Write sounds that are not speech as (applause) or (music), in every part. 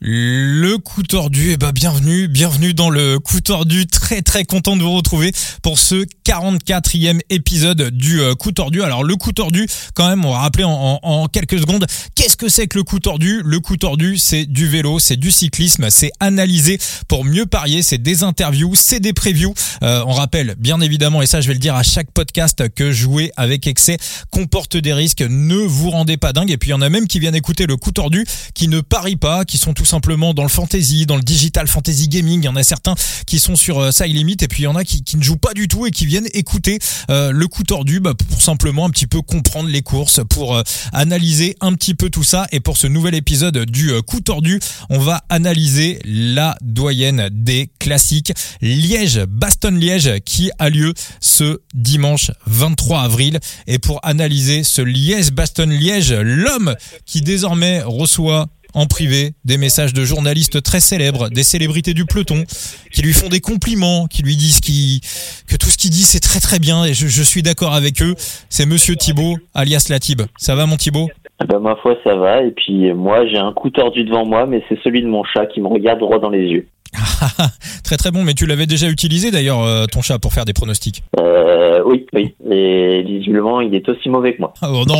Le coup tordu, eh ben bienvenue, bienvenue dans le coup tordu. Très très content de vous retrouver pour ce 44e épisode du euh, coup tordu. Alors le coup tordu, quand même, on va rappeler en, quelques secondes, qu'est-ce que c'est que le coup tordu? Le coup tordu, c'est du vélo, c'est du cyclisme, c'est analysé pour mieux parier, c'est des interviews, c'est des previews. Euh, on rappelle, bien évidemment, et ça je vais le dire à chaque podcast, que jouer avec excès comporte des risques. Ne vous rendez pas dingue. Et puis il y en a même qui viennent écouter le coup tordu, qui ne parient pas, qui sont tous simplement dans le fantasy, dans le digital fantasy gaming. Il y en a certains qui sont sur euh, Side Limit et puis il y en a qui, ne jouent pas du tout et qui viennent écouter euh, le coup tordu bah, pour simplement un petit peu comprendre les courses, pour euh, analyser un petit peu tout ça. Et pour ce nouvel épisode du euh, coup tordu, on va analyser la doyenne des classiques Liège, Baston-Liège qui a lieu ce dimanche 23 avril. Et pour analyser ce Liège-Baston-Liège, l'homme qui désormais reçoit en privé des messages de journalistes très célèbres, des célébrités du peloton, qui lui font des compliments, qui lui disent que tout ce qu'il dit c'est très très bien et je, suis d'accord avec eux. C'est Monsieur Thibault, alias Latib. Ça va mon Thibault? Ah ben, Ma foi ça va et puis moi j'ai un coup tordu devant moi mais c'est celui de mon chat qui me regarde droit dans les yeux. (laughs) très très bon, mais tu l'avais déjà utilisé d'ailleurs euh, ton chat pour faire des pronostics. Euh, oui, oui, et visiblement il est aussi mauvais que moi. Oh non,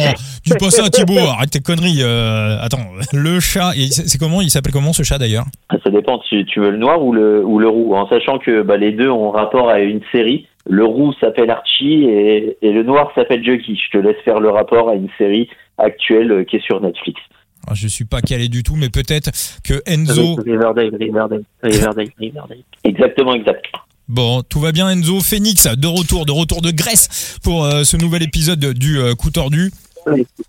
dis pas ça Thibaut, (laughs) arrête tes conneries. Euh, attends, le chat, c'est comment Il s'appelle comment ce chat d'ailleurs? Ça dépend tu veux le noir ou le ou le roux, en sachant que bah, les deux ont rapport à une série. Le roux s'appelle Archie et, et le noir s'appelle Juggy. Je te laisse faire le rapport à une série actuelle qui est sur Netflix. Ah, je suis pas calé du tout, mais peut-être que Enzo. Riverdale, Riverdale, Riverdale, Riverdale. Exactement, exact. Bon, tout va bien Enzo. Phoenix, de retour, de retour de Grèce pour euh, ce nouvel épisode du euh, coup tordu.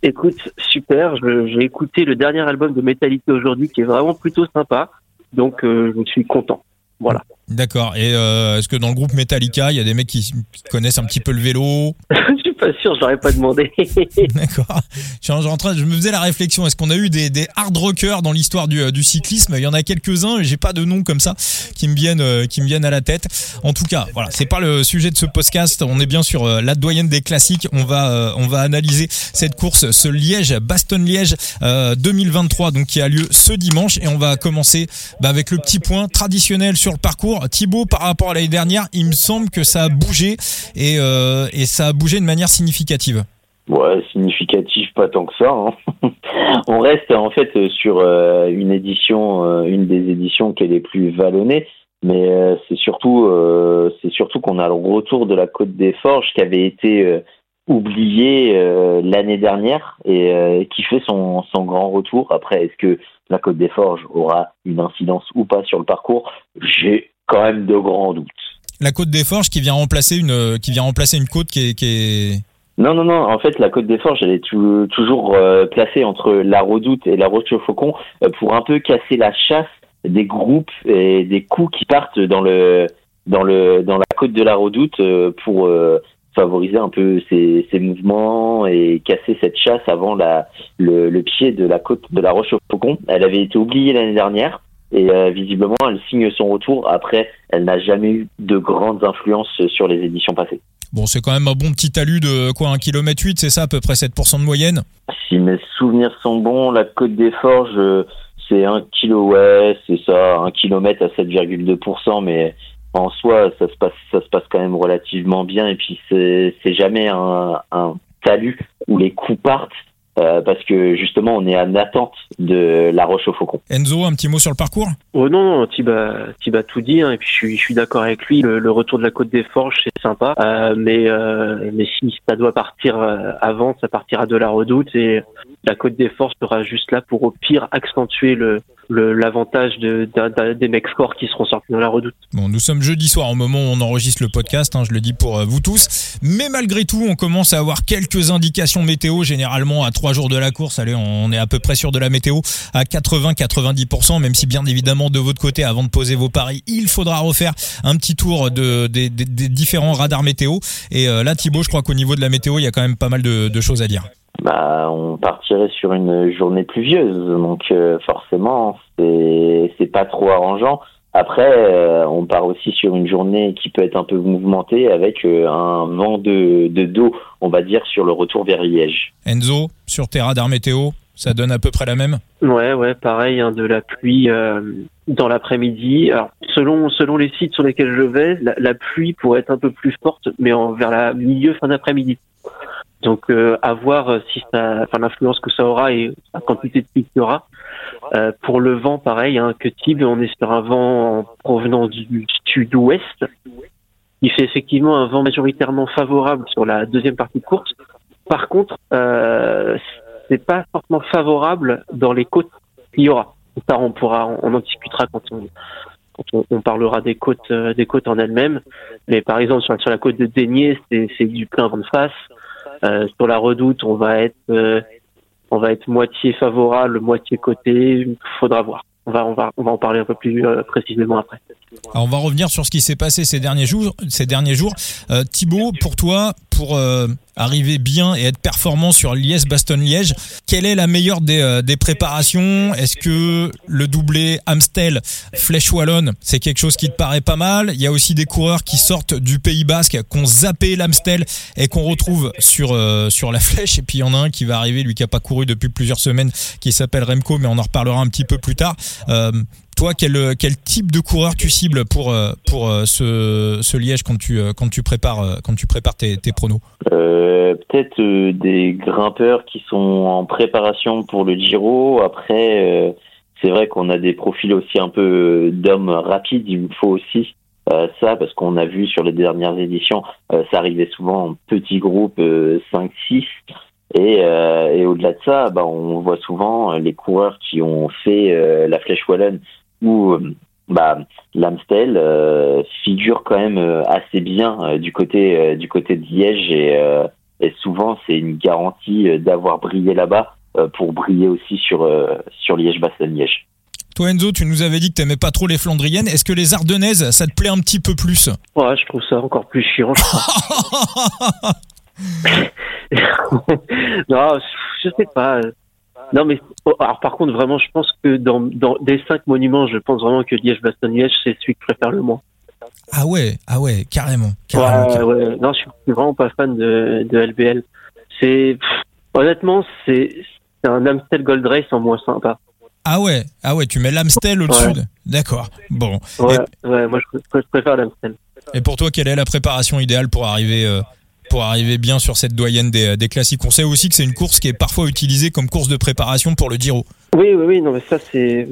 Écoute, super. J'ai écouté le dernier album de Metallica aujourd'hui qui est vraiment plutôt sympa. Donc, euh, je suis content. Voilà. D'accord. Et est-ce que dans le groupe Metallica, il y a des mecs qui connaissent un petit peu le vélo? (laughs) pas sûr, je l'aurais pas demandé. (laughs) D'accord. Je, en train, je me faisais la réflexion. Est-ce qu'on a eu des, des hard rockers dans l'histoire du, euh, du, cyclisme? Il y en a quelques-uns. J'ai pas de nom comme ça qui me viennent, euh, qui me viennent à la tête. En tout cas, voilà, c'est pas le sujet de ce podcast. On est bien sur euh, la doyenne des classiques. On va, on va analyser cette course, ce Liège, Baston-Liège 2023, donc qui a lieu ce dimanche. Et on va commencer bah, avec le petit point traditionnel sur le parcours. Thibaut, par rapport à l'année dernière, il me semble que ça a bougé et, et ça a bougé de manière significative Ouais, significatif, pas tant que ça. Hein. (laughs) On reste en fait sur euh, une édition, euh, une des éditions qui est les plus vallonnées, mais euh, c'est surtout, surtout qu'on a le retour de la Côte des Forges qui avait été oublié l'année dernière et qui fait son grand retour. Après, est-ce que la Côte des Forges aura une incidence ou pas sur le parcours? J'ai quand même de grands doutes la côte des Forges qui vient remplacer une qui vient remplacer une côte qui est. Non, non, non. En fait, la Côte des Forges, elle est toujours euh, placée entre la Redoute et la Roche au Faucon euh, pour un peu casser la chasse des groupes et des coups qui partent dans le dans le dans la côte de la Redoute euh, pour favoriser un peu ces, ces, mouvements et casser cette chasse avant la le, pied de la côte de la Roche au Faucon. Elle avait été oubliée l'année dernière et euh, visiblement elle signe son retour. Après, elle n'a jamais eu de grandes influences sur les éditions passées. Bon, c'est quand même un bon petit talus de quoi, 1 km 8, c'est ça, à peu près 7% de moyenne? Si mes souvenirs sont bons, la Côte des Forges, euh, c'est 1 kg, ouais, c'est ça, 1 km à 7,2%, mais en soi, ça se passe, ça se passe quand même relativement bien, et puis c'est jamais un, un talus où les coups partent euh, parce que justement on est en attente de la Roche au Faucon. Enzo, un petit mot sur le parcours? Oh non, non Thibaut, tout dit, hein, et puis je suis, je suis d'accord avec lui. Le, retour de la Côte des Forges, c'est sympa, euh, mais euh, mais si ça doit partir avant, ça partira de la Redoute et la Côte des Forges sera juste là pour au pire accentuer le l'avantage de, des mecs forts qui seront sortis dans la redoute. Bon, nous sommes jeudi soir au moment où on enregistre le podcast, hein, je le dis pour euh, vous tous. Mais malgré tout, on commence à avoir quelques indications météo. Généralement, à trois jours de la course, allez, on est à peu près sûr de la météo à 80-90%, même si bien évidemment de votre côté, avant de poser vos paris, il faudra refaire un petit tour de, des, différents radars météo. Et euh, là, Thibaut, je crois qu'au niveau de la météo, il y a quand même pas mal de choses à dire bah, on partirait sur une journée pluvieuse, donc euh, forcément, c'est c'est pas trop arrangeant. Après, euh, on part aussi sur une journée qui peut être un peu mouvementée avec euh, un vent de, de dos, on va dire, sur le retour vers Liège. Enzo, sur tes radars météo, Ça donne à peu près la même? Ouais, ouais, pareil, hein, de la pluie euh, dans l'après-midi. Alors, selon selon les sites sur lesquels je vais, la, pluie pourrait être un peu plus forte, mais en, vers la milieu fin d'après-midi. Donc, euh, à voir euh, si ça, enfin, l'influence que ça aura et la quantité de pluie qu'il y aura. Euh, pour le vent, pareil, hein, que Tib, on sur un vent en provenance du sud-ouest. Il fait effectivement un vent majoritairement favorable sur la deuxième partie de course. Par contre, euh, c'est pas forcément favorable dans les côtes qu'il y aura. Ça, on pourra, on en discutera quand on, on, parlera des côtes, euh, des côtes en elles-mêmes. Mais par exemple, sur, la côte de Dénier, c'est du plein vent de face. Euh, sur la Redoute, on va être, euh, on va être moitié favorable, moitié côté. Faudra voir. On va, on va, on va en parler un peu plus euh, précisément après. On va revenir sur ce qui s'est passé ces derniers jours. Ces derniers jours, Thibaut, pour toi, pour euh, arriver bien et être performant sur Liège-Bastogne-Liège, quelle est la meilleure des, euh, des préparations? Est-ce que le doublé Amstel Flèche Wallonne, c'est quelque chose qui te paraît pas mal? Il y a aussi des coureurs qui sortent du Pays Basque, qu'on zappé l'Amstel et qu'on retrouve sur sur la Flèche. Et puis il y en a un qui va arriver, lui qui a pas couru depuis plusieurs semaines, qui s'appelle Remco, mais on en reparlera un petit peu plus tard toi, quel, quel type de coureur tu cibles pour, euh, pour euh, ce, ce Liège quand tu, euh, quand tu prépares, quand tu prépares tes, pronos Peut-être des grimpeurs qui sont en préparation pour le Giro. Après, c'est vrai qu'on a des profils aussi un peu d'hommes rapides. Il vous faut aussi ça parce qu'on a vu sur les dernières éditions, ça arrivait souvent en petits groupes 5-6. Et, et au-delà de ça, bah, on voit souvent les coureurs qui ont fait la Flèche Wallonne où euh, bah, l'Amstel euh, figure quand même euh, assez bien du côté du côté de Liège et, et souvent c'est une garantie d'avoir brillé là-bas pour briller aussi sur sur Liège-Bastogne-Liège. Toi Enzo, tu nous avais dit que t'aimais pas trop les Flandriennes. Est-ce que les Ardennaises, ça te plaît un petit peu plus? Ouais, je trouve ça encore plus chiant. (laughs) (laughs) non, je sais pas. Non, mais oh, alors par contre, vraiment, je pense que dans, dans des cinq monuments, je pense vraiment que Liège-Bastogne-Liège, c'est celui que je préfère le moins. Ah ouais, ah ouais, carrément. ouais, ouais. Non, je suis vraiment pas fan de, de LBL. C'est honnêtement, c'est un Amstel Gold Race en moins sympa. Ah ouais, ah ouais, tu mets l'Amstel au-dessus. D'accord. Bon. Ouais, ouais, moi je, préfère l'Amstel. Et pour toi, quelle est la préparation idéale pour arriver euh, pour arriver bien sur cette doyenne des, classiques. On sait aussi que c'est une course qui est parfois utilisée comme course de préparation pour le Giro. Oui, oui, oui, non, mais ça, c'est.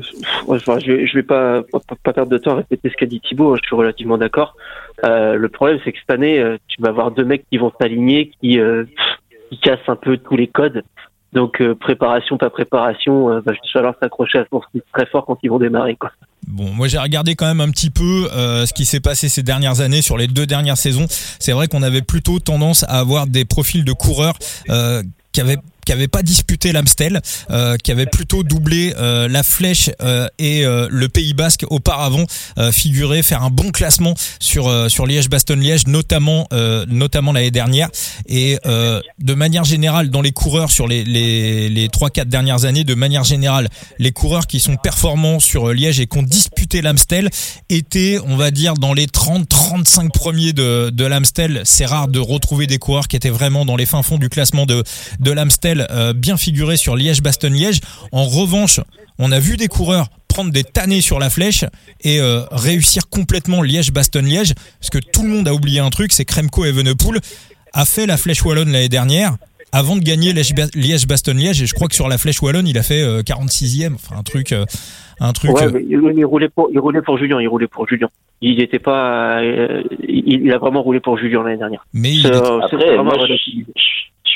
Je, je vais pas, perdre de temps à répéter ce qu'a dit Thibaut, je suis relativement d'accord. Euh, le problème, c'est que cette année, euh, tu vas avoir deux mecs qui vont s'aligner, qui, euh, qui cassent un peu tous les codes. Donc, euh, préparation, pas préparation, euh, bah, falloir s'accrocher à ce très fort quand ils vont démarrer. Bon, moi j'ai regardé quand même un petit peu euh, ce qui s'est passé ces dernières années sur les deux dernières saisons. C'est vrai qu'on avait plutôt tendance à avoir des profils de coureurs euh, qui avaient qui avait pas disputé l'Amstel, euh, qui avait plutôt doublé euh, la Flèche euh, et euh, le Pays Basque auparavant, figurer faire un bon classement sur sur Liège-Bastogne-Liège, notamment notamment l'année dernière. Et de manière générale, dans les coureurs sur les les les trois quatre dernières années, de manière générale, les coureurs qui sont performants sur Liège et qui ont disputé l'Amstel étaient, on va dire, dans les 30-35 premiers de de l'Amstel. C'est rare de retrouver des coureurs qui étaient vraiment dans les fins fonds du classement de de l'Amstel euh, bien figuré sur Liège-Bastogne-Liège. En revanche, on a vu des coureurs prendre des tannées sur la flèche et euh, réussir complètement Liège-Bastogne-Liège. Parce que tout le monde a oublié un truc, c'est Kremko Evenepoel a fait la flèche wallonne l'année dernière avant de gagner Liège-Bastogne-Liège. Et je crois que sur la flèche wallonne, il a fait 46e. Euh, enfin, un truc, un truc. il, roulait pour, il roulait pour Julien. Il roulait pour Julien. Il n'était pas. il, a vraiment roulé pour Julien l'année dernière. Mais il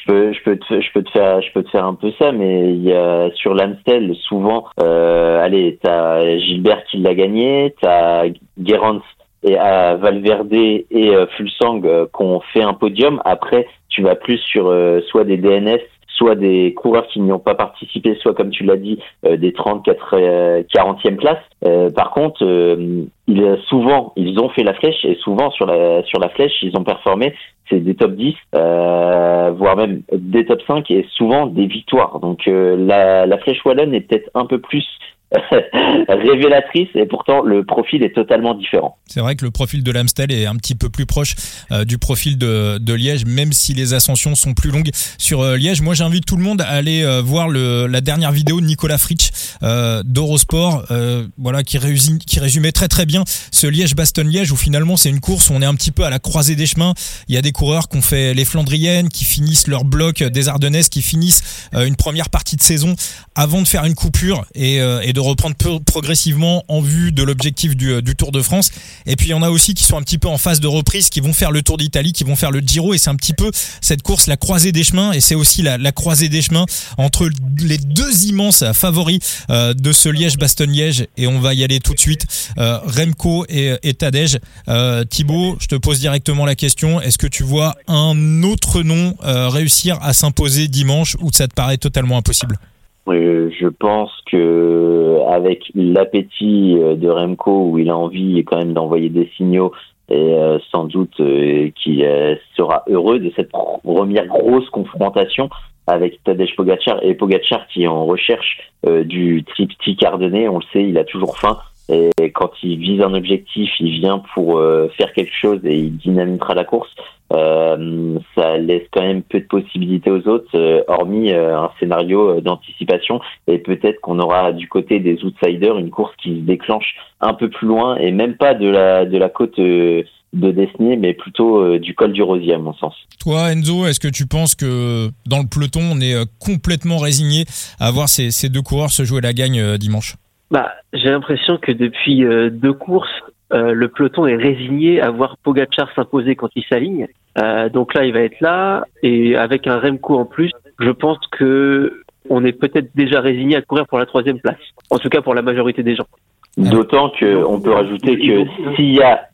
je peux, je peux te, je peux te faire, je peux te faire un peu ça, mais il y a sur l'Amstel souvent, euh, allez, t'as Gilbert qui l'a gagné, t'as Guérance et à Valverde et euh, Fulsang euh, qu'on fait un podium. Après, tu vas plus sur euh, soit des DNS soit des coureurs qui n'y ont pas participé, soit comme tu l'as dit, euh, des 30, 40e places. Euh, par contre, euh, il, souvent, ils ont fait la flèche et souvent sur la sur la flèche, ils ont performé. C'est des top 10, voire même des top 5 et souvent des victoires. Donc la, la flèche wallonne est peut-être un peu plus (laughs) révélatrice et pourtant le profil est totalement différent. C'est vrai que le profil de l'Amstel est un petit peu plus proche euh, du profil de, Liège, même si les ascensions sont plus longues sur euh, Liège. Moi, j'invite tout le monde à aller euh, voir la dernière vidéo de Nicolas Fritsch d'Eurosport, voilà, qui résumait très très bien ce Liège-Bastogne-Liège où finalement c'est une course où on est un petit peu à la croisée des chemins. Il y a des coureurs qui ont fait les Flandriennes, qui finissent leur bloc des Ardennaises, qui finissent une première partie de saison avant de faire une coupure et, et de reprendre progressivement en vue de l'objectif du, du Tour de France. Et puis il y en a aussi qui sont un petit peu en phase de reprise, qui vont faire le Tour d'Italie, qui vont faire le Giro. Et c'est un petit peu cette course, la croisée des chemins. Et c'est aussi la, la, croisée des chemins entre les deux immenses favoris euh, de ce Liège-Bastogne-Liège. Et on va y aller tout de suite. Euh, Remco et, et Tadej. Euh, Thibaut, je te pose directement la question. Est-ce que tu vois un autre nom euh, réussir à s'imposer dimanche ou ça te paraît totalement impossible? Je pense que avec l'appétit euh, de Remco, où il a envie quand même d'envoyer des signaux, et euh, sans doute euh, qu'il sera heureux de cette première grosse confrontation avec Tadej Pogacar et Pogacar qui est en recherche du triptyque ardennais. On le sait, il a toujours faim. Et quand il vise un objectif, il vient pour faire quelque chose et il dynamitera la course. Euh, ça laisse quand même peu de possibilités aux autres, euh, hormis euh, un scénario d'anticipation. Et peut-être qu'on aura du côté des outsiders une course qui se déclenche un peu plus loin et même pas de la de la côte de Desnier, mais plutôt du col du Rosier, à mon sens. Toi, Enzo, est-ce que tu penses que dans le peloton, on est complètement résigné à voir ces, ces deux coureurs se jouer la gagne dimanche? Bah, J'ai l'impression que depuis deux courses, le peloton est résigné à voir Pogachar s'imposer quand il s'aligne. Euh, donc là, il va être là et avec un Remco en plus, je pense que on est peut-être déjà résigné à courir pour la troisième place. En tout cas, pour la majorité des gens. D'autant que on peut rajouter que s'il y a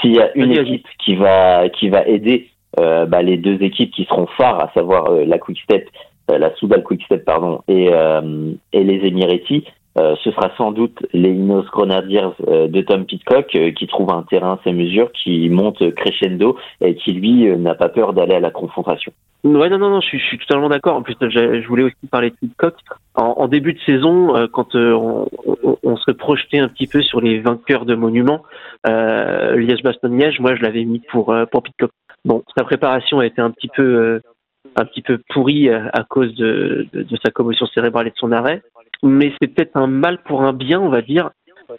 s'il y a une équipe qui va qui va aider euh, bah, les deux équipes qui seront phares, à savoir euh, la Quick Step, euh, la Soudal Quick Step pardon et et les Emiratis, euh, ce sera sans doute les Inos Grenadiers euh, de Tom Pitcock euh, qui trouve un terrain à ses mesures, qui monte crescendo et qui lui n'a pas peur d'aller à la confrontation. Ouais, non, non, non, je suis, je suis totalement d'accord. En plus, je, voulais aussi parler de Pitcock. En, en début de saison, quand on, on, se projetait un petit peu sur les vainqueurs de monuments, euh, Liège-Bastogne-Liège, moi, je l'avais mis pour pour Pitcock. Bon, sa préparation a été un petit peu un petit peu pourrie à cause de, de sa commotion cérébrale et de son arrêt mais c'est peut-être un mal pour un bien, on va dire,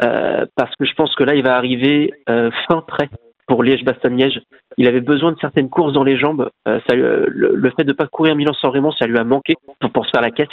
euh, parce que je pense que là, il va arriver euh, fin prêt pour Liège-Bastogne-Liège. Il avait besoin de certaines courses dans les jambes. Euh, ça, le, le, fait de ne pas courir Milan-San Raymond, ça lui a manqué pour, se faire la caisse.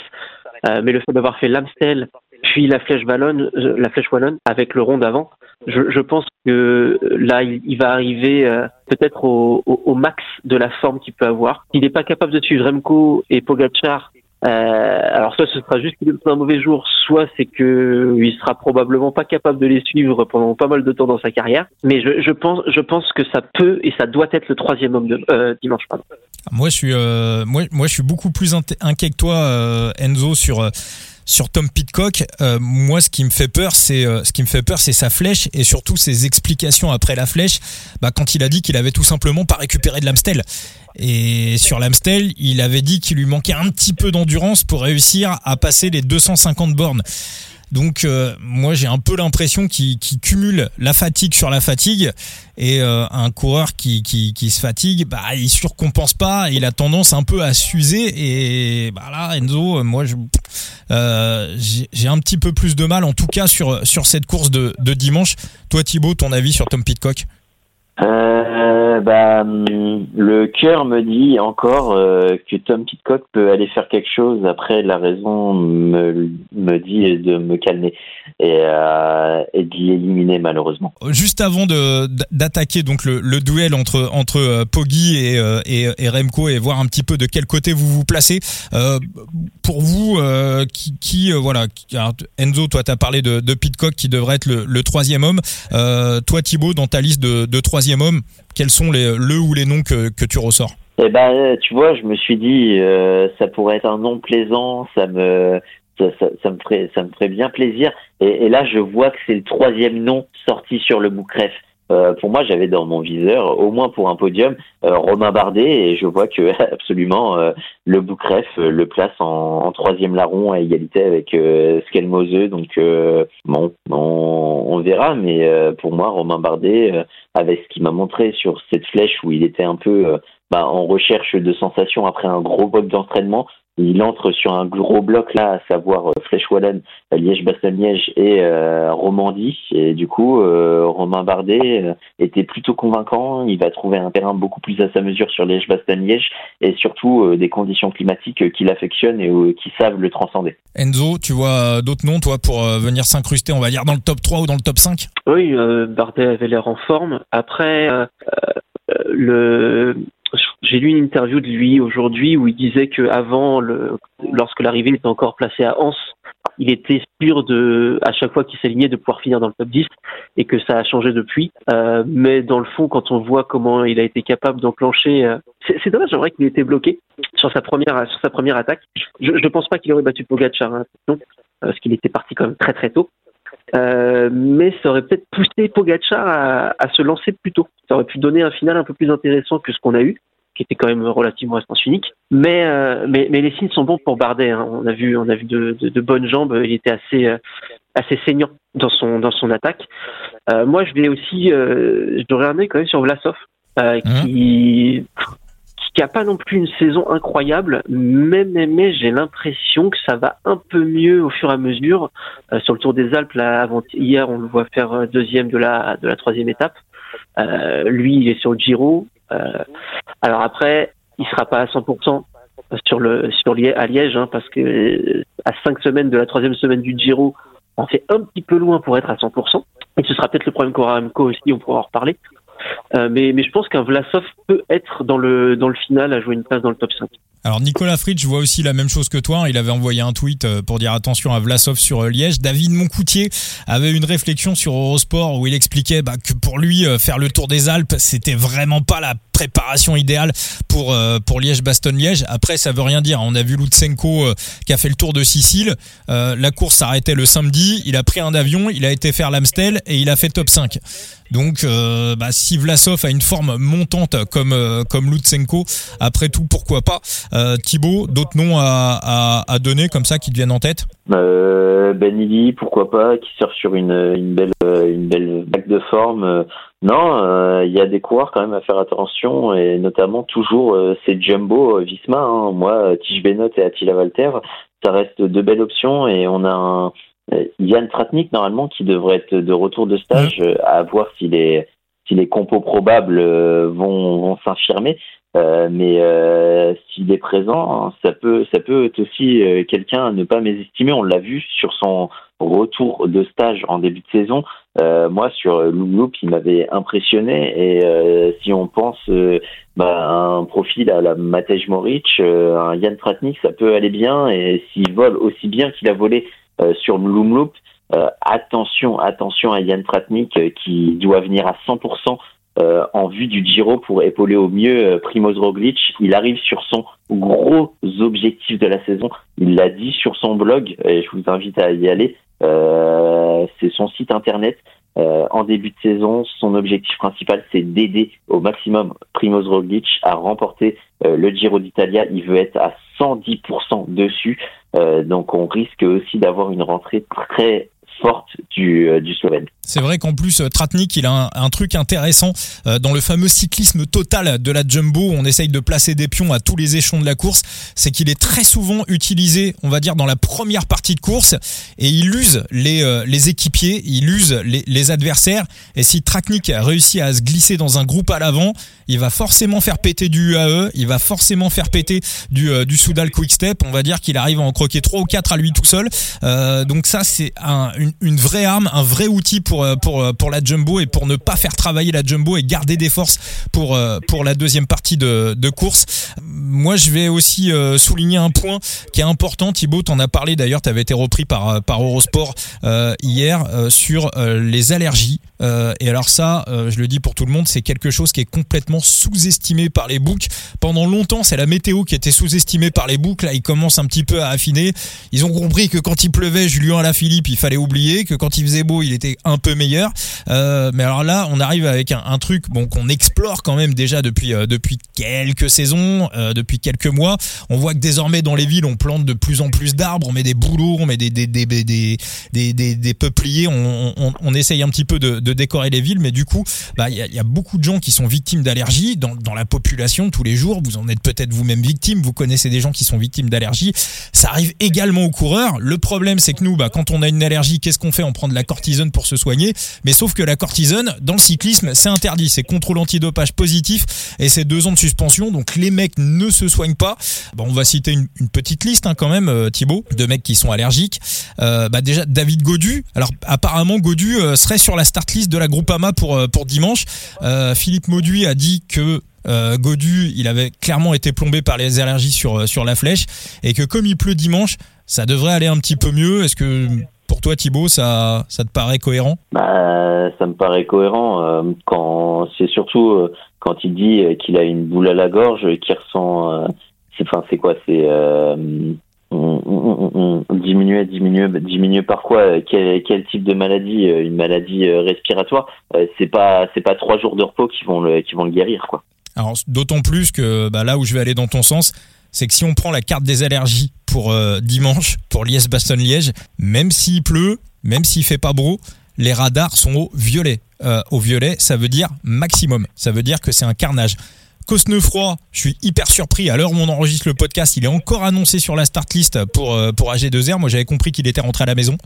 Euh, mais le fait d'avoir fait l'Amstel, puis la Flèche Wallonne, euh, la Flèche Wallonne avec le rond d'avant, je, je, pense que là, il, il va arriver peut-être au, au, au, max de la forme qu'il peut avoir. Il n'est pas capable de suivre Remco et Pogacar euh, alors soit ce sera juste qu'il est un mauvais jour, soit c'est que il sera probablement pas capable de les suivre pendant pas mal de temps dans sa carrière. Mais je, je pense, je pense que ça peut et ça doit être le troisième homme de euh, dimanche. Pardon. Moi, je suis, euh, moi, moi, je suis beaucoup plus inquiet que toi, euh, Enzo, sur euh, sur Tom Pitcock, euh, moi ce qui me fait peur, c'est euh, ce qui me fait peur, c'est sa flèche et surtout ses explications après la flèche. Bah, quand il a dit qu'il avait tout simplement pas récupéré de l'Amstel. Et sur l'Amstel, il avait dit qu'il lui manquait un petit peu d'endurance pour réussir à passer les 250 bornes. Donc euh, moi j'ai un peu l'impression qu'il cumule la fatigue sur la fatigue et euh, un coureur qui, se fatigue, bah il surcompense pas, il a tendance un peu à s'user et bah Enzo, moi euh, j'ai un petit peu plus de mal en tout cas sur cette course de, dimanche. Toi Thibaut, ton avis sur Tom Pitcock? Bah, hum, le cœur me dit encore euh, que Tom Pitcock peut aller faire quelque chose. Après, la raison me, dit de me calmer et, euh, d'y éliminer malheureusement. Juste avant d'attaquer donc le, duel entre entre euh, et, euh, Remco et voir un petit peu de quel côté vous vous placez. pour vous, qui, voilà, Enzo, toi t'as parlé de, Pitcock qui devrait être le, troisième homme. toi Thibaut, dans ta liste de, de trois homme, quels sont les, le ou les noms que, tu ressors Eh ben, tu vois, je me suis dit, euh, ça pourrait être un nom plaisant, ça me, ça, me ferait, ça me ferait bien plaisir. Et, et là, je vois que c'est le troisième nom sorti sur le boucref. Euh, pour moi, j'avais dans mon viseur, au moins pour un podium, euh, Romain Bardet, et je vois que (laughs) absolument euh, le Boucref le place en, en, troisième larron à égalité avec euh, Skelmose. Donc bon, on, on, verra, mais pour moi, Romain Bardet, avec ce qu'il m'a montré sur cette flèche où il était un peu bah, en recherche de sensations après un gros bloc d'entraînement, il entre sur un gros bloc là, à savoir euh, Flèche Wallonne, Liège-Bastogne-Liège et euh, Romandie. Et du coup, euh, Romain Bardet était plutôt convaincant. Il va trouver un terrain beaucoup plus à sa mesure sur Liège-Bastogne-Liège et surtout des conditions climatiques qu'il affectionne et qui savent le transcender. Enzo, tu vois d'autres noms, toi, pour venir s'incruster, on va dire, dans le top 3 ou dans le top 5 Oui, Bardet avait l'air en forme. Après, le j'ai lu une interview de lui aujourd'hui où il disait que avant, le, lorsque l'arrivée était encore placée à Anse, il était sûr de, à chaque fois qu'il s'alignait, de pouvoir finir dans le top 10 et que ça a changé depuis. Euh, mais dans le fond, quand on voit comment il a été capable d'enclencher, euh, c'est dommage, vrai qu'il était bloqué sur sa première, sur sa première attaque. Je ne pense pas qu'il aurait battu Pogacar, hein, euh, parce qu'il était parti quand même très très tôt. Euh, mais ça aurait peut-être poussé Pogacar à, se lancer plus tôt. Ça aurait pu donner un final un peu plus intéressant que ce qu'on a eu qui était quand même relativement à sens unique. Mais, euh, mais, les signes sont bons pour Bardet. Hein. On a vu, de, bonnes jambes. Il était assez, euh, saignant dans son, attaque. Moi, je vais aussi, je devrais regarder quand même sur Vlasov, euh, mmh. qui, qui a pas non plus une saison incroyable, mais, mais, j'ai l'impression que ça va un peu mieux au fur et à mesure. Euh, sur le Tour des Alpes, là, avant hier, on le voit faire deuxième de la de la troisième étape. Euh, lui, il est sur le Giro. Euh, alors après, il sera pas à 100% sur le sur à Liège, hein, parce que à cinq semaines de la troisième semaine du Giro, on fait un petit peu loin pour être à 100%. Et ce sera peut-être le problème qu'aura Remco aussi, on pourra en reparler. Euh, mais, mais je pense qu'un Vlasov peut être dans le dans le final à jouer une place dans le top 5. Alors Nicolas Fritsch voit aussi la même chose que toi. Il avait envoyé un tweet euh, pour dire attention à Vlasov sur euh, Liège. David Moncoutier avait une réflexion sur Eurosport où il expliquait bah, que pour lui euh, faire le Tour des Alpes c'était vraiment pas la préparation idéale pour pour Liège-Bastogne-Liège. Après ça veut rien dire. On a vu Lutsenko qui a fait le Tour de Sicile. la course s'arrêtait le samedi. Il a pris un avion, il a été faire l'Amstel et il a fait top 5. Donc bah, si Vlasov a une forme montante comme comme Lutsenko, après tout pourquoi pas. Euh, Thibaut, d'autres noms à, à, à, donner comme ça qui te viennent en tête? Euh, Ben pourquoi pas, qui sort sur une, une belle une belle vague de forme. Euh, non, euh, il y a des coureurs quand même à faire attention et notamment toujours ces jumbo Visma. Hein. Moi, Tige Benot et Attila Walter, ça reste de belles options et on a un Yann Tratnik normalement qui devrait être de retour de stage à voir s'il est si les compos probables vont, vont s'infirmer. Euh, mais euh, s'il est présent, ça peut, ça peut être aussi euh, quelqu'un à ne pas mésestimer. On l'a vu sur son retour de stage en début de saison. Euh, moi, sur Loop, il m'avait impressionné. Et si on pense bah, un profil à la Matej Moric, un Yann Tratnik, ça peut aller bien. Et s'il vole aussi bien qu'il a volé sur Loop, attention, attention à Yann Tratnik qui doit venir à 100% euh, en vue du Giro pour épauler au mieux euh, Primoz Roglic. Il arrive sur son gros objectif de la saison. Il l'a dit sur son blog et je vous invite à y aller. Euh, c'est son site internet. Euh, en début de saison, son objectif principal, c'est d'aider au maximum Primoz Roglic à remporter le Giro d'Italia. Il veut être à 110% dessus. donc on risque aussi d'avoir une rentrée très forte du, euh, du. C'est vrai qu'en plus, euh, Tratnik, il a un, truc intéressant euh, dans le fameux cyclisme total de la Jumbo, on essaye de placer des pions à tous les échelons de la course, c'est qu'il est très souvent utilisé, on va dire, dans la première partie de course, et il use les, les équipiers, il use les, les adversaires, et si Tratnik réussit à se glisser dans un groupe à l'avant, il va forcément faire péter du UAE, il va forcément faire péter du, du Soudal Quick Step, on va dire qu'il arrive à en croquer trois ou quatre à lui tout seul, donc ça c'est un, une, vraie arme, un vrai outil pour, euh, euh, pour la jumbo et pour ne pas faire travailler la jumbo et garder des forces pour, euh, la deuxième partie de, course. Moi, je vais aussi souligner un point qui est important. Thibaut, t'en as parlé d'ailleurs, tu avais été repris par Eurosport hier sur les allergies Euh, et alors ça, euh, je le dis pour tout le monde, c'est quelque chose qui est complètement sous-estimé par les books. Pendant longtemps, c'est la météo qui était sous-estimée par les books. Là, ils commencent un petit peu à affiner. Ils ont compris que quand il pleuvait, Julien Alaphilippe, il fallait oublier que quand il faisait beau, il était un peu meilleur. Euh, mais alors là, on arrive avec un, truc bon qu'on explore quand même déjà depuis euh, depuis quelques saisons, euh, depuis quelques mois. On voit que désormais dans les villes, on plante de plus en plus d'arbres, on met des bouleaux, on met des des des des des, des, des peupliers, on, on, on, essaye un petit peu de, de décorer les villes, mais du coup, bah il y a, y a, beaucoup de gens qui sont victimes d'allergies dans, la population tous les jours. Vous en êtes peut-être vous-même victime, vous connaissez des gens qui sont victimes d'allergies. Ça arrive également aux coureurs. Le problème, c'est que nous, bah quand on a une allergie, qu'est-ce qu'on fait? On prend de la cortisone pour se soigner, mais sauf que la cortisone dans le cyclisme, c'est interdit, c'est contrôle antidopage positif et c'est deux ans de suspension. Donc les mecs ne se soignent pas. Bon, on va citer une, une petite liste hein, quand même, euh, Thibaut, de mecs qui sont allergiques. Euh, bah déjà David Godu. Alors apparemment Godu euh, serait sur la start list de la Groupama pour euh, pour dimanche. Euh, Philippe Mauduit a dit que euh, Godu, il avait clairement été plombé par les allergies sur sur la flèche et que comme il pleut dimanche, ça devrait aller un petit peu mieux. Est-ce que pour toi, Thibaut, ça, ça te paraît cohérent? Bah, Ça me paraît cohérent euh, quand c'est surtout euh, quand il dit qu'il a une boule à la gorge, qu'il ressent. Euh, c'est enfin, c'est quoi C'est on, on, on, par quoi quel, quel, type de maladie Une maladie respiratoire C'est pas, c'est pas trois jours de repos qui vont le, qui vont le guérir, quoi. Alors, d'autant plus que bah, là où je vais aller dans ton sens, c'est que si on prend la carte des allergies pour euh, dimanche, pour Liège-Bastogne-Liège, même s'il pleut, même s'il fait pas beau, les radars sont au violet. Euh, au violet, ça veut dire maximum. Ça veut dire que c'est un carnage. Cosnefroy, je suis hyper surpris. À l'heure où on enregistre le podcast, il est encore annoncé sur la start list pour, euh, pour AG2R. Moi, j'avais compris qu'il était rentré à la maison.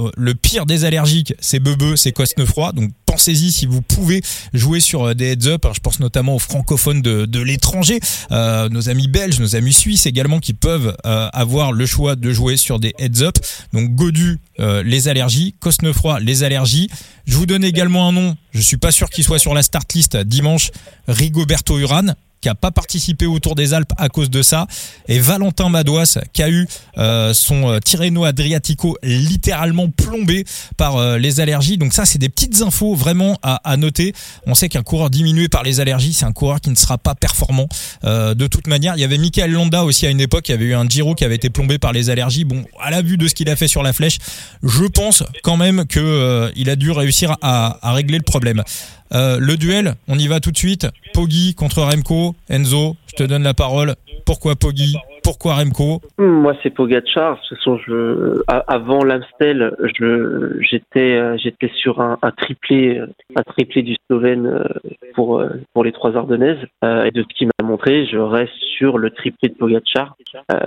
Euh, le pire des allergiques, c'est Bebeu, c'est Cosnefroy. Donc pensez-y si vous pouvez jouer sur euh, des heads up. Je pense notamment aux francophones de, l'étranger, euh, nos amis belges, nos amis suisses également qui peuvent avoir le choix de jouer sur des heads up. Donc Godu, les allergies, Cosnefroy, les allergies. Je vous donne également un nom. Je suis pas sûr qu'il soit sur la start list dimanche. Rigoberto Uran qui a pas participé au Tour des Alpes à cause de ça, et Valentin Madouas qui a eu euh, son euh, Tirreno Adriatico littéralement plombé par euh, les allergies. Donc ça, c'est des petites infos vraiment à, noter. On sait qu'un coureur diminué par les allergies, c'est un coureur qui ne sera pas performant de toute manière. Il y avait Michael Landa aussi à une époque, il y avait eu un Giro qui avait été plombé par les allergies. Bon, à la vue de ce qu'il a fait sur la flèche, je pense quand même que il a dû réussir à, régler le problème. Le duel, on y va tout de suite. Poggi contre Remco. Enzo, je te donne la parole. Pourquoi Poggi Pourquoi Remco? Moi, c'est toute façon, je, avant l'Amstel, je, j'étais, sur un, triplé, un triplé du Slovène pour pour les trois Ardennaises. et de ce qu'il m'a montré, je reste sur le triplé de Pogacar. Euh,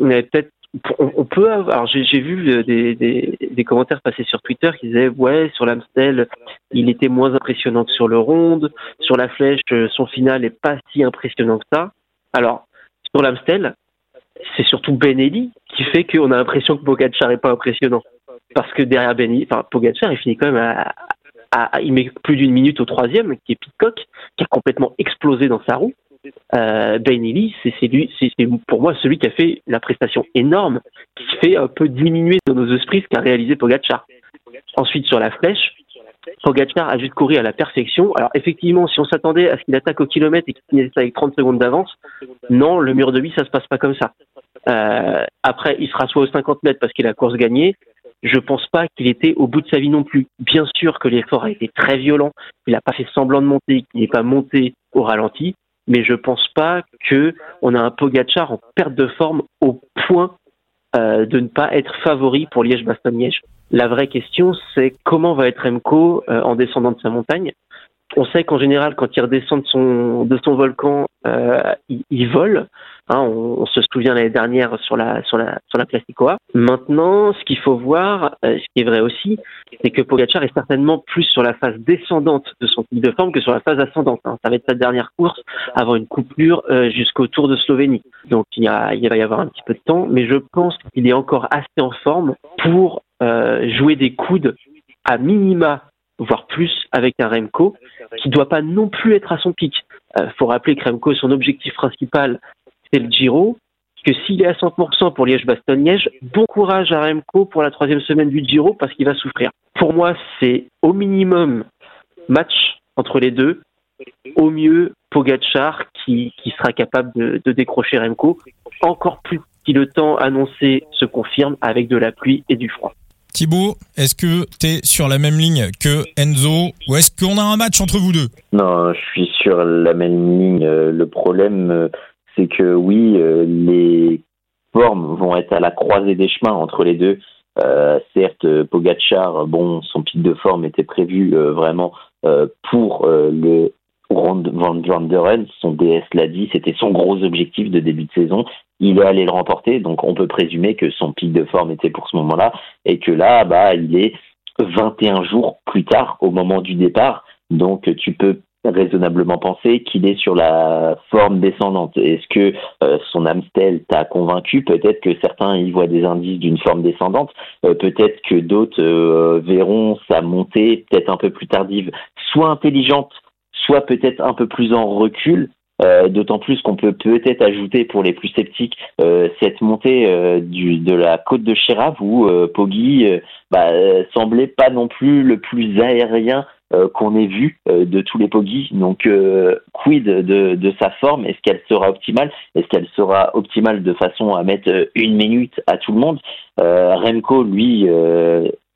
mais peut-être on, peut avoir, j'ai, vu des, des, commentaires passer sur Twitter qui disaient ouais sur l'Amstel il était moins impressionnant que sur le ronde, sur la flèche son final est pas si impressionnant que ça. Alors sur l'Amstel c'est surtout Benelli qui fait qu'on a l'impression que Pogacar est pas impressionnant. Parce que derrière Benelli, enfin Pogacar il finit quand même à, à il met plus d'une minute au troisième qui est Pitcock qui a complètement explosé dans sa roue euh, c'est lui, c'est pour moi celui qui a fait la prestation énorme, qui fait un peu diminuer dans nos esprits ce qu'a réalisé Pogacar. Ensuite sur la flèche, Pogacar a juste couru à la perfection. Alors effectivement, si on s'attendait à ce qu'il attaque au kilomètre et qu'il finisse avec 30 secondes d'avance, non, le mur de 8, ça se passe pas comme ça. Euh, après, il sera soit aux 50 mètres parce qu'il a course gagnée. Je pense pas qu'il était au bout de sa vie non plus. Bien sûr que l'effort a été très violent. Il n'a pas fait semblant de monter, qu'il n'est pas monté au ralenti mais je pense pas que on a un Pogachar en perte de forme au point euh, de ne pas être favori pour Liège-Bastogne-Liège. La vraie question, c'est comment va être Remco euh, en descendant de sa montagne? On sait qu'en général, quand il redescend de son, de son volcan, euh, il, il, vole. Hein, on, on, se souvient l'année dernière sur la sur la sur la Plasticoa. Maintenant, ce qu'il faut voir, euh, ce qui est vrai aussi, c'est que Pogacar est certainement plus sur la phase descendante de son type de forme que sur la phase ascendante. Hein. Ça va être sa dernière course avant une coupure euh, jusqu'au Tour de Slovénie. Donc il, y a, il va y avoir un petit peu de temps, mais je pense qu'il est encore assez en forme pour euh, jouer des coudes à minima voire plus avec un Remco qui doit pas non plus être à son pic. Euh, faut rappeler que Remco, son objectif principal, c'est le Giro. que s'il est à 100% pour Liège-Bastogne-Liège, bon courage à Remco pour la troisième semaine du Giro parce qu'il va souffrir. Pour moi, c'est au minimum match entre les deux. Au mieux, Pogachar qui, qui sera capable de, de décrocher Remco. Encore plus si le temps annoncé se confirme avec de la pluie et du froid. Thibaut, est-ce que tu es sur la même ligne que Enzo ou est-ce qu'on a un match entre vous deux? Non, je suis sur la même ligne. Euh, le problème, euh, c'est que oui, euh, les formes vont être à la croisée des chemins entre les deux. Certes, Pogachar, bon, son pic de forme était prévu vraiment pour le Van Vanderen, son DS l'a dit, c'était son gros objectif de début de saison. Il est allé le remporter, donc on peut présumer que son pic de forme était pour ce moment-là, et que là, bah, il est 21 jours plus tard au moment du départ. Donc tu peux raisonnablement penser qu'il est sur la forme descendante. Est-ce que euh, son Amstel t'a convaincu? Peut-être que certains y voient des indices d'une forme descendante. Euh, peut-être que d'autres euh, verront sa montée peut-être un peu plus tardive, soit intelligente, soit peut-être un peu plus en recul. D'autant plus qu'on peut peut-être ajouter pour les plus sceptiques cette montée du, de la côte de Chérave où Poggi bah, semblait pas non plus le plus aérien euh, qu'on ait vu euh, de tous les Poggi. Donc, euh, quid de, de, sa forme? Est-ce qu'elle sera optimale? Est-ce qu'elle sera optimale de façon à mettre une minute à tout le monde? Remco, lui,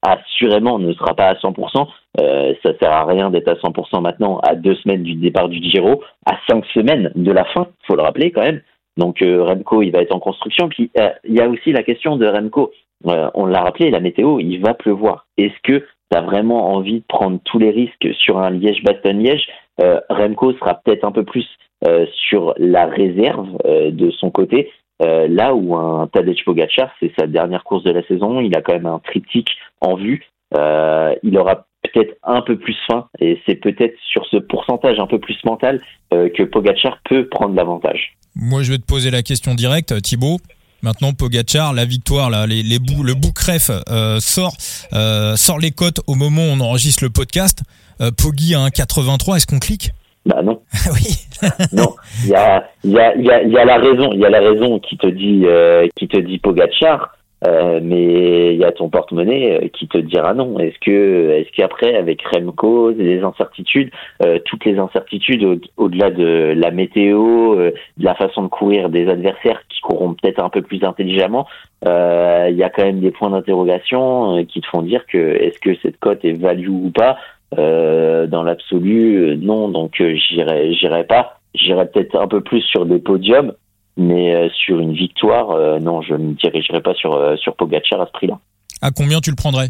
assurément ne sera pas à 100%. Euh, ça sert à rien d'être à 100% maintenant à deux semaines du départ du Giro, à cinq semaines de la fin, faut le rappeler quand même. Donc Remco, il va être en construction. Puis il y a aussi la question de Remco. on l'a rappelé, la météo, il va pleuvoir. Est-ce que tu as vraiment envie de prendre tous les risques sur un Liège-Bastogne-Liège, euh, Remco sera peut-être un peu plus euh, sur la réserve euh, de son côté. Là où un Tadej Pogacar, c'est sa dernière course de la saison, il a quand même un triptyque en vue. il aura peut-être un peu plus faim et c'est peut-être sur ce pourcentage un peu plus mental que Pogacar peut prendre l'avantage. Moi, je vais te poser la question directe, Thibaut. Maintenant, Pogachar, la victoire, là, les, le boucref euh, sort, euh, sort les cotes au moment où on enregistre le podcast. Euh, Poggy à 1,83, est-ce qu'on clique? Bah non. (laughs) oui. (laughs) non, il y a, y, a, y, a, y a la raison, il y a la raison qui te dit, euh, qui te dit Pogachar. Euh, mais il y a ton porte-monnaie euh, qui te dira non. Est-ce que, est-ce qu'après, avec Remco, les incertitudes, euh, toutes les incertitudes au-delà de la météo, de la façon de courir des adversaires qui courront peut-être un peu plus intelligemment, il y a quand même des points d'interrogation qui te font dire que est-ce que cette cote est value ou pas? Dans l'absolu, non. Donc j'irai, j'irai pas. J'irai peut-être un peu plus sur des podiums mais euh, sur une victoire, euh, non, je ne me dirigerai pas sur, euh, sur Pogacar à ce prix-là. À combien tu le prendrais?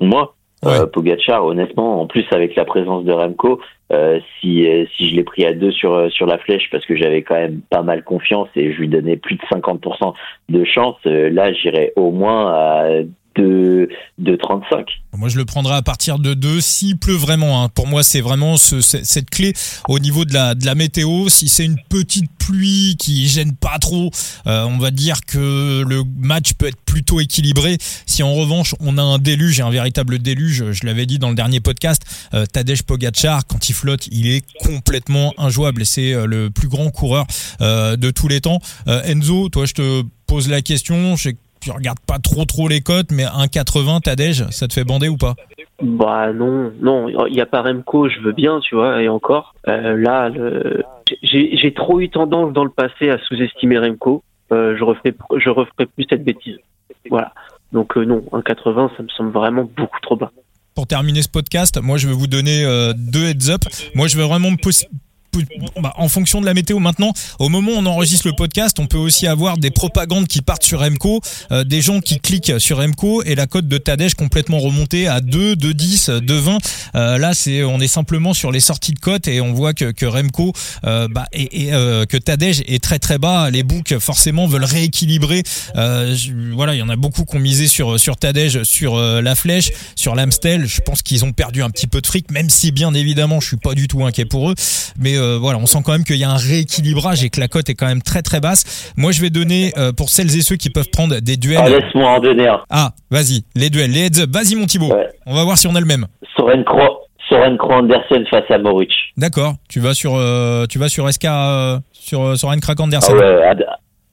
Moi? Ouais. Pogacar, honnêtement, en plus avec la présence de Remco, si, si je l'ai pris à deux sur, sur la flèche parce que j'avais quand même pas mal confiance et je lui donnais plus de 50% de chance, là j'irais au moins à de, de 35. Moi, je le prendrai à partir de 2 s'il pleut vraiment. Hein. Pour moi, c'est vraiment ce, cette clé au niveau de la, météo. Si c'est une petite pluie qui gêne pas trop, euh, on va dire que le match peut être plutôt équilibré. Si en revanche, on a un déluge, un véritable déluge, je l'avais dit dans le dernier podcast, euh, Tadej Pogacar, quand il flotte, il est complètement injouable. C'est euh, le plus grand coureur de tous les temps. Enzo, toi, je te pose la question. Je tu regardes pas trop trop les cotes, mais 1,80 Tadej, ça te fait bander ou pas? Bah non, non, il y a pas Remco, je veux bien, tu vois, et encore. Euh, là, le... j'ai trop eu tendance dans le passé à sous-estimer Remco. Euh, je referai, je referai plus cette bêtise. Voilà. Donc euh, non, 1,80, ça me semble vraiment beaucoup trop bas. Pour terminer ce podcast, moi je vais vous donner euh, deux heads up. Moi je vais vraiment me bah, en fonction de la météo maintenant, au moment où on enregistre le podcast, on peut aussi avoir des propagandes qui partent sur Emco, euh, des gens qui cliquent sur Emco et la cote de Tadej complètement remontée à 2, 2, 10, 2, 20. Euh, là, c'est on est simplement sur les sorties de cote et on voit que, que Remco euh, bah, et, et euh, que Tadej est très très bas. Les books forcément veulent rééquilibrer. Euh, voilà, il y en a beaucoup qui ont misé sur sur Tadej, sur la flèche, sur l'Amstel. Je pense qu'ils ont perdu un petit peu de fric, même si bien évidemment, je suis pas du tout inquiet pour eux, mais euh, voilà, on sent quand même qu'il y a un rééquilibrage et que la cote est quand même très très basse. Moi, je vais donner euh, pour celles et ceux qui peuvent prendre des duels. Ah, laisse-moi en donner un. Ah, vas-y, les duels, les heads. Vas-y, mon Thibaut. Ouais. On va voir si on a le même. Soren Kroh, Soren Kroh Andersen face à Moritz. D'accord. Tu vas sur, euh, tu vas sur SK, sur Soren Krak Andersen. Ah ouais,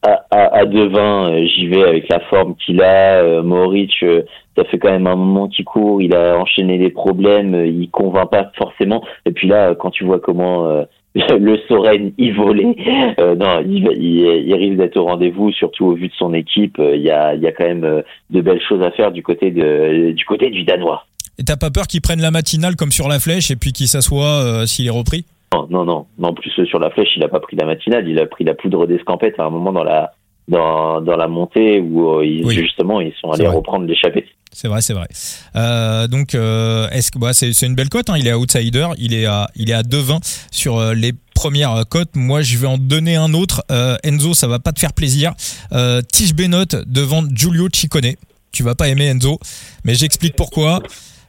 à, à, à devin, euh, j'y vais avec la forme qu'il a. Euh, euh, ça fait quand même un moment qu'il court, il a enchaîné les problèmes, il convainc pas forcément. Et puis là, quand tu vois comment (laughs) le Soren y volait, non, il, il, risque d'être au rendez-vous, surtout au vu de son équipe. Il y a, il y a quand même de belles choses à faire du côté de, du côté du Danois. Et t'as pas peur qu'il prenne la matinale comme sur la flèche et puis qu'il s'assoit s'il est repris? Non, non, non. En plus, sur la flèche, il a pas pris la matinale, il a pris la poudre d'escampette à un moment dans la, dans, dans la montée où euh, justement ils sont allés reprendre l'échappée. C'est vrai, c'est vrai. Euh, donc, euh, est-ce que bah, c'est, une belle cote hein, Il est à outsider, il est à il est à 2,20 sur les premières cotes. Moi, je vais en donner un autre. Euh, Enzo, ça va pas te faire plaisir. Euh, Tige Benot devant Giulio Ciccone. Tu vas pas aimer Enzo, mais j'explique pourquoi.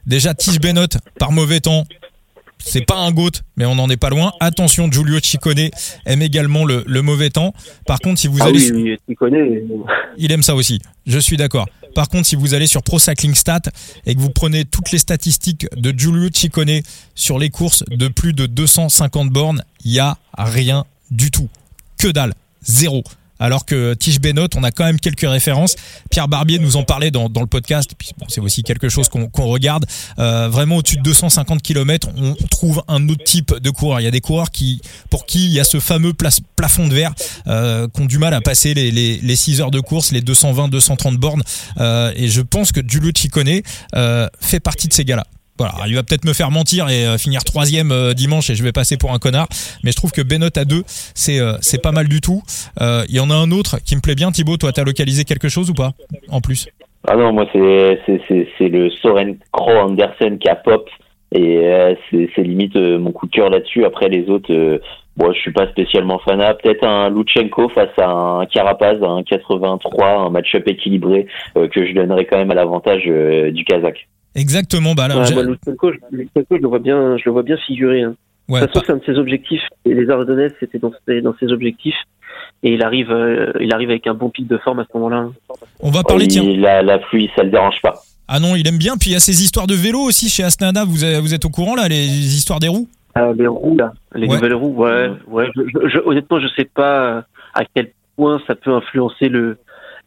Déjà, Tige Benot par mauvais temps, c'est pas un goat, mais on n'en est pas loin. Attention, Giulio Ciccone aime également le, mauvais temps. Par contre, si vous ah allez, oui, Ciccone, il aime ça aussi. Je suis d'accord. Par contre, si vous allez sur Pro Cycling Stat et que vous prenez toutes les statistiques de Giulio Ciccone sur les courses de plus de 250 bornes, il y a rien du tout. Que dalle, zéro alors que Tige Benot, on a quand même quelques références. Pierre Barbier nous en parlait dans, le podcast, puis c'est aussi quelque chose qu'on regarde. Euh, vraiment au-dessus de 250 km, on trouve un autre type de coureur. Il y a des coureurs qui, pour qui il y a ce fameux plafond de verre, euh, qui ont du mal à passer les, les, 6 heures de course, les 220-230 bornes. Euh, et je pense que Ciccone euh, fait partie de ces gars-là. Voilà, il va peut-être me faire mentir et euh, finir troisième euh, dimanche et je vais passer pour un connard. Mais je trouve que Benot à deux, c'est euh, c'est pas mal du tout. Il y en a un autre qui me plaît bien. Thibaut, toi, t'as localisé quelque chose ou pas En plus? Ah non, moi c'est c'est le Soren Crow Andersen qui a pop et c'est limite mon coup de cœur là-dessus. Après les autres. Bon, je suis pas spécialement fanat. Peut-être un Lutsenko face à un Carapaz, un 83, un match-up équilibré que je donnerais quand même à l'avantage du Kazakh. Exactement. Bah, là, je... le vois bien, je le vois bien figurer. Hein. de toute façon, c'est un de ses objectifs. Et les Ardennaises, c'était dans, dans ses objectifs. Et il arrive, euh, il arrive avec un bon pic de forme à ce moment-là. On va parler. tiens. La, la pluie, ça le dérange pas. Ah non, il aime bien. Puis il y a ces histoires de vélo aussi chez Astana. Vous, vous êtes au courant là, les histoires des roues? Ah, Les roues là, les nouvelles roues. Ouais, ouais. Je, je, honnêtement, je sais pas à quel point ça peut influencer le,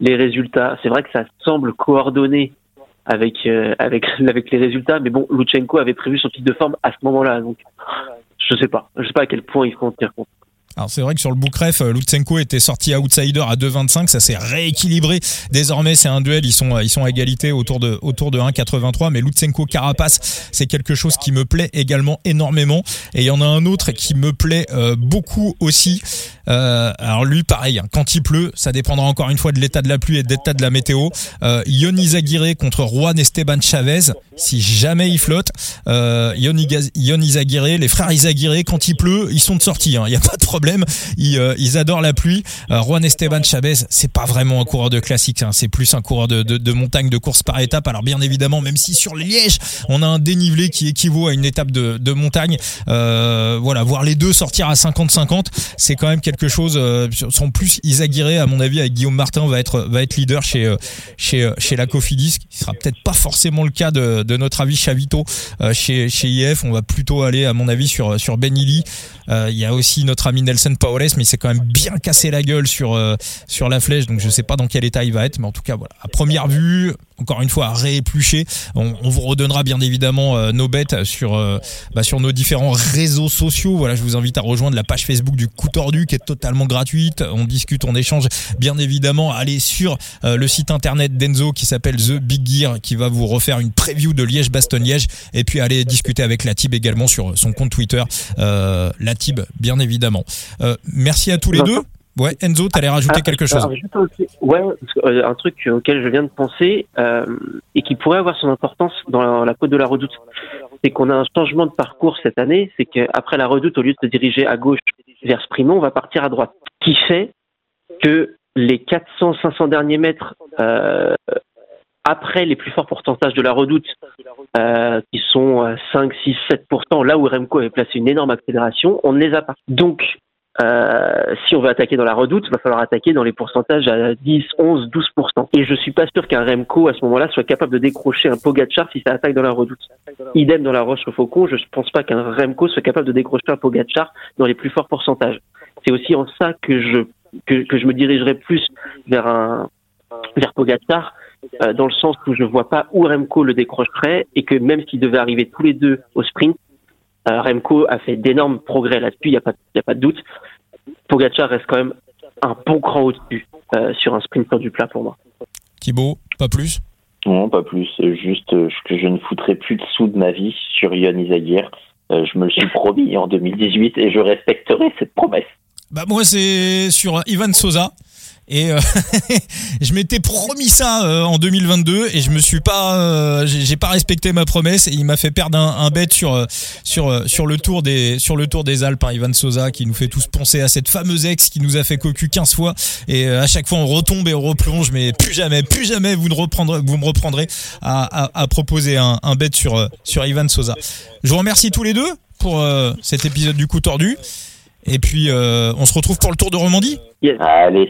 les résultats. C'est vrai que ça semble coordonné avec euh, avec (laughs) avec les résultats. Mais bon, Lutsenko avait prévu son pic de forme à ce moment-là, donc je sais pas, je sais pas à quel point il faut en tenir compte. Alors c'est vrai que sur le bookref, euh, Lutsenko était sorti outsider à 2,25, ça s'est rééquilibré. Désormais, c'est un duel, ils sont ils sont à égalité autour de autour de 1,83, mais Lutsenko Carapace, c'est quelque chose qui me plaît également énormément. Et il y en a un autre qui me plaît euh, beaucoup aussi. Euh, alors lui, pareil, hein, quand il pleut, ça dépendra encore une fois de l'état de la pluie et de l'état de la météo. Euh, Yoni contre Juan Esteban Chavez, si jamais il flotte. Euh, Yoni, les frères Izaguirre, quand il pleut, ils sont de sortie, il hein, n'y a pas de problème. Ils, euh, ils adorent la pluie. Euh, Juan Esteban Chavez, c'est pas vraiment un coureur de classique, hein, c'est plus un coureur de, montagne, de course par étape. Alors bien évidemment, même si sur Liège, on a un dénivelé qui équivaut à une étape de, montagne, euh, voilà, voir les deux sortir à 50-50, c'est quand même quelque chose. Sont plus Isaguirre, à mon avis, avec Guillaume Martin va être va être leader chez chez chez la Cofidis. Qui sera peut-être pas forcément le cas de, de notre avis Chavito chez chez IF. On va plutôt aller, à mon avis, sur sur Benili. Il y a aussi notre ami Nelson Paoles, mais il s'est quand même bien cassé la gueule sur sur la flèche. Donc je sais pas dans quel état il va être, mais en tout cas voilà. À première vue, encore une fois à rééplucher. On, on vous redonnera bien évidemment nos bêtes sur bah, sur nos différents réseaux sociaux. Voilà, je vous invite à rejoindre la page Facebook du Coup Tordu qui est totalement gratuite. On discute, on échange. Bien évidemment, allez sur euh, le site internet d'Enzo qui s'appelle The Big Gear qui va vous refaire une preview de Liège-Bastogne-Liège et puis allez discuter avec Latib également sur son compte Twitter. Euh, Latib, bien évidemment. Euh, merci à tous les deux. Ouais, Enzo, t'allais rajouter ah, quelque chose. ouais, euh, un truc auquel je viens de penser euh, et qui pourrait avoir son importance dans la côte de la Redoute, c'est qu'on a un changement de parcours cette année. C'est qu'après la Redoute, au lieu de se diriger à gauche vers Sprimont, on va partir à droite. Qui fait que les 400-500 derniers mètres euh, après les plus forts pourcentages de la redoute, euh, qui sont 5, 6, 7%, là où Remco avait placé une énorme accélération, on ne les a pas. Donc, euh, si on veut attaquer dans la redoute, il va falloir attaquer dans les pourcentages à 10, 11, 12%. Et je suis pas sûr qu'un Remco, à ce moment-là, soit capable de décrocher un Pogacar si ça attaque dans la redoute. Idem dans la Roche-Faucon, je ne pense pas qu'un Remco soit capable de décrocher un Pogacar dans les plus forts pourcentages. C'est aussi en ça que je que, que je me dirigerais plus vers un vers Pogacar, euh, dans le sens où je vois pas où Remco le décrocherait et que même s'ils devaient arriver tous les deux au sprint, Remco a fait d'énormes progrès là-dessus, il n'y a, pas, y a pas de doute. Pogacar reste quand même un bon cran au-dessus euh, sur un sprint sur du plat pour moi. Thibaut, pas plus? Non, pas plus. Juste euh, que je ne foutrai plus de sous de ma vie sur Yann Izaguirre. Euh, je me le suis promis en 2018 et je respecterai cette promesse. Bah moi c'est sur Ivan Sosa. Et euh, (laughs) je m'étais promis ça euh, en 2022 et je me suis pas, euh, j'ai pas respecté ma promesse et il m'a fait perdre un, un bet sur euh, sur euh, sur le tour des sur le tour des Alpes, hein, Ivan Sosa qui nous fait tous penser à cette fameuse ex qui nous a fait cocu 15 fois et euh, à chaque fois on retombe et on replonge, mais plus jamais, plus jamais vous ne reprendrez, vous me reprendrez à, à, à proposer un, un bet sur sur Ivan Sosa. Je vous remercie tous les deux pour cet épisode du coup tordu et puis euh, on se retrouve pour le tour de Romandie. Yes, Allez.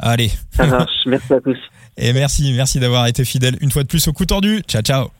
Allez. ça marche. Merci à tous. Et merci, merci d'avoir été fidèle une fois de plus au coup tordu. Ciao, ciao.